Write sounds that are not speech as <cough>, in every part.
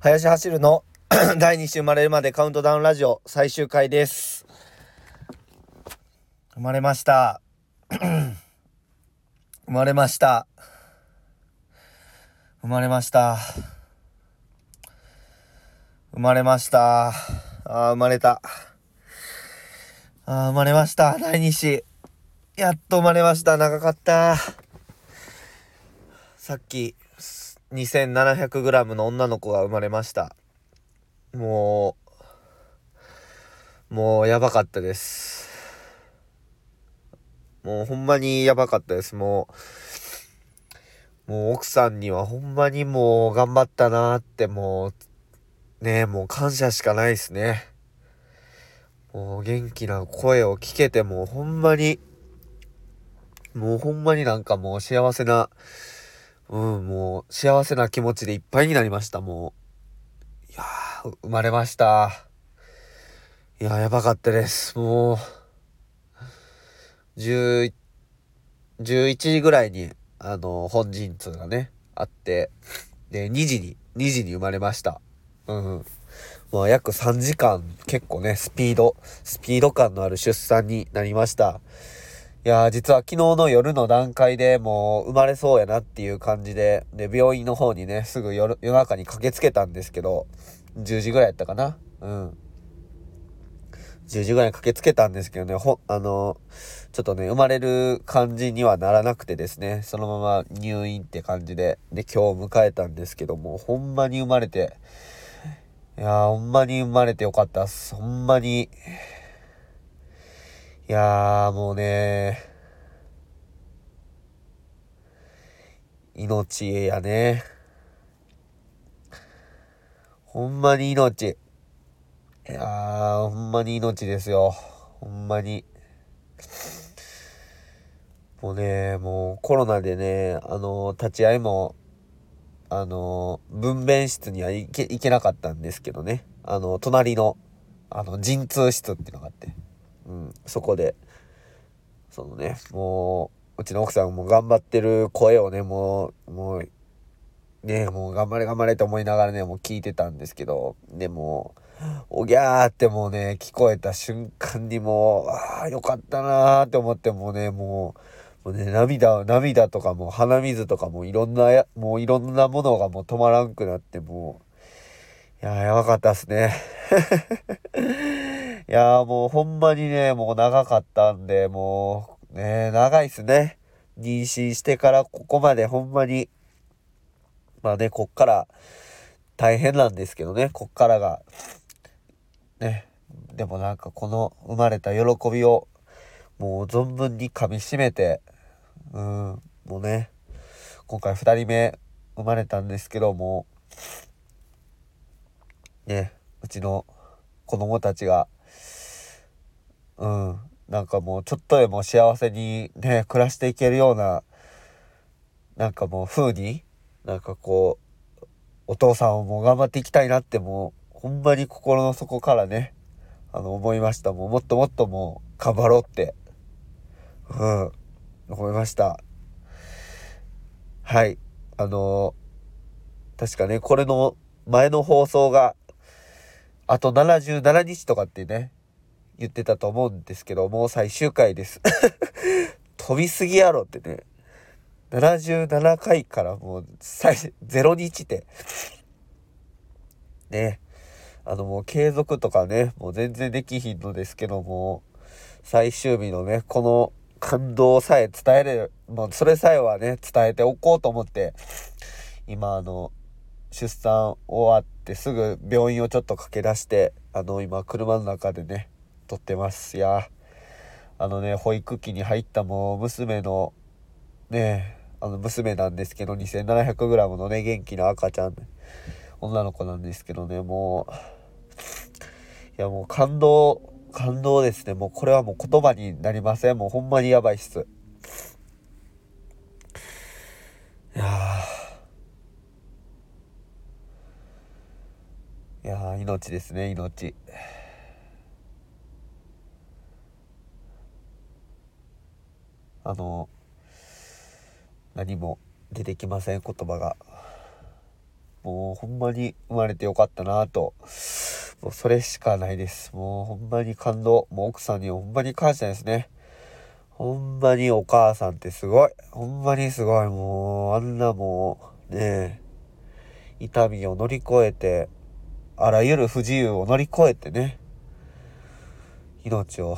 林走るの <clears throat> 第2週生まれるまでカウントダウンラジオ最終回です。生まれました。<clears throat> 生まれました。生まれました。生まれました。あー生まれた。あー生まれました。第2子。やっと生まれました。長かった。さっき 2700g の女の子が生まれました。もう、もうやばかったです。もうほんまにやばかったです。もう、もう奥さんにはほんまにもう頑張ったなーってもう、ねえ、もう感謝しかないですね。もう元気な声を聞けてもうほんまに、もうほんまになんかもう幸せな、うん、もう幸せな気持ちでいっぱいになりました、もう。いやー、生まれました。いやー、やばかったです。もう、10 11時ぐらいに、あの、本陣痛がね、あって、で、2時に、2時に生まれました。うん。まあ、約3時間、結構ね、スピード、スピード感のある出産になりました。いやー、実は昨日の夜の段階でもう生まれそうやなっていう感じで、で、病院の方にね、すぐ夜夜中に駆けつけたんですけど、10時ぐらいやったかな？うん。10時ぐらいに駆けつけたんですけどね、ほ、あの、ちょっとね、生まれる感じにはならなくてですね、そのまま入院って感じで、で、今日迎えたんですけども、ほんまに生まれて、いやー、ほんまに生まれてよかったっす。ほんまに、いやー、もうね命やね。ほんまに命。いやー、ほんまに命ですよ。ほんまに。もうね、もうコロナでね、あの、立ち会いも、あの、分娩室には行け、行けなかったんですけどね。あの、隣の、あの、陣痛室っていうのがあって。そこで、そのね、もう、うちの奥さんも頑張ってる声をね、もう、もう、ね、もう頑張れ頑張れと思いながらね、もう聞いてたんですけど、でも、おぎゃーってもうね、聞こえた瞬間にもう、ああ、よかったなーって思ってもうね、もう、もうね、涙、涙とかも鼻水とかもいろんな、もういろんなものがもう止まらんくなって、もう、いやー、やばかったっすね。いやーもうほんまにね、もう長かったんで、もうね、長いっすね。妊娠してからここまでほんまに、まあね、こっから大変なんですけどね、こっからが、ね、でもなんかこの生まれた喜びをもう存分に噛み締めて、うん、もうね、今回二人目生まれたんですけども、ね、うちの子供たちが、うん、なんかもうちょっとでも幸せにね、暮らしていけるような、なんかもう風に、なんかこう、お父さんをもう頑張っていきたいなってもう、ほんまに心の底からね、あの、思いました。もうもっともっともう、頑張ろうって、うん、思いました。はい。あの確かね、これの前の放送が、あと77日とかってね、言ってたと思うんですけど、もう最終回です。<laughs> 飛びすぎやろってね。77回からもう最、0日って。ね。あのもう継続とかね、もう全然できひんのですけども、最終日のね、この感動さえ伝えれる、もうそれさえはね、伝えておこうと思って、今あの、出産終わってすぐ病院をちょっと駆け出して、あの、今車の中でね、撮ってます。いや、あのね、保育器に入ったもう娘の、ね、あの娘なんですけど、2700g のね、元気な赤ちゃん、女の子なんですけどね、もう、いやもう感動、感動ですね。もうこれはもう言葉になりません。もうほんまにやばいっす。いやいや命ですね、命。あの、何も出てきません、言葉が。もうほんまに生まれてよかったなと。もうそれしかないです。もうほんまに感動。もう奥さんにほんまに感謝ですね。ほんまにお母さんってすごい。ほんまにすごい。もう、あんなもう、ね痛みを乗り越えて、あらゆる不自由を乗り越えてね、命を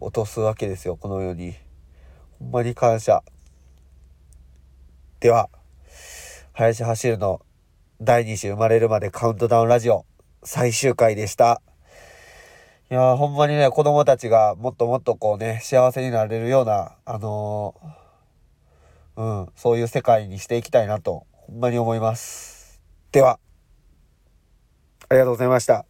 落とすわけですよ、この世に。ほんまに感謝。では、林走るの第2子生まれるまでカウントダウンラジオ最終回でした。いやほんまにね、子供たちがもっともっとこうね、幸せになれるような、あのー、うん、そういう世界にしていきたいなと、ほんまに思います。では、ありがとうございました。